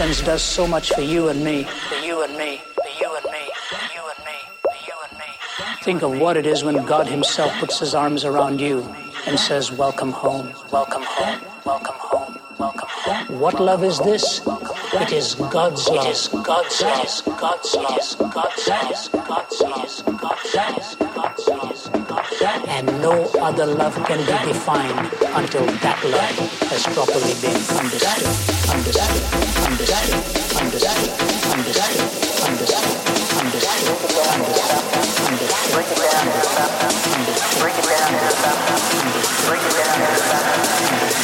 acceptance does so much for you and me, for you and me, for you and me, for you and me, for you and me. Think of what it is when God Himself puts His arms around you and says, Welcome home, welcome home, welcome home, welcome home. What love is this? It is God's love. It is God's love. It is God's love. It is God's love. It is God's love. It is God's love. It is God's love. And no other love can be defined until that love has properly been understood, understood,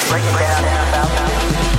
Break it down.